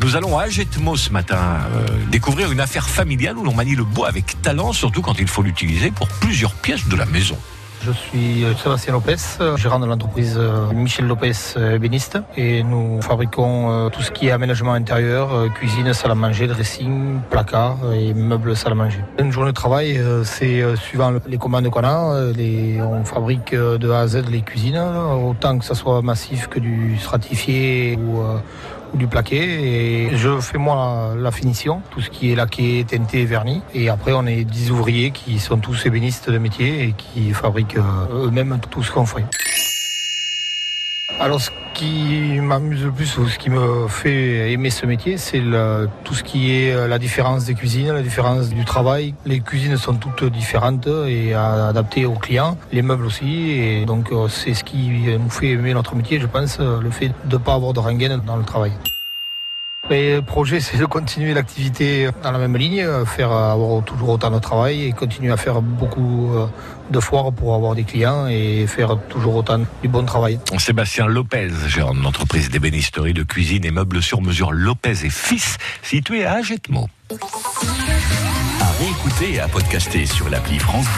Nous allons à Agetmo ce matin euh, découvrir une affaire familiale où l'on manie le bois avec talent, surtout quand il faut l'utiliser pour plusieurs pièces de la maison. Je suis euh, Sébastien Lopez, euh, gérant de l'entreprise Michel Lopez Ébéniste et nous fabriquons tout ce qui est aménagement intérieur, cuisine, salle à manger, dressing, placard et meubles salle à manger. Une journée de travail, c'est suivant les commandes qu'on a, on fabrique de A à Z les cuisines, autant que ça soit massif que du stratifié ou du plaqué et je fais moi la, finition, tout ce qui est laqué, teinté, vernis. Et après, on est 10 ouvriers qui sont tous ébénistes de métier et qui fabriquent euh, eux-mêmes tout ce qu'on fait. Alors ce qui m'amuse le plus ou ce qui me fait aimer ce métier, c'est tout ce qui est euh, la différence des cuisines, la différence du travail. Les cuisines sont toutes différentes et adaptées aux clients, les meubles aussi. Et donc euh, c'est ce qui nous fait aimer notre métier, je pense, le fait de ne pas avoir de rengaine dans le travail. Le projet, c'est de continuer l'activité dans la même ligne, faire avoir toujours autant de travail et continuer à faire beaucoup euh, de foires pour avoir des clients et faire toujours autant du bon travail. Sébastien Lopez, gérant de l'entreprise d'ébénisterie de cuisine et meubles sur mesure Lopez et Fils, situé à Agetmo. À et à podcaster sur l'appli France Bleu.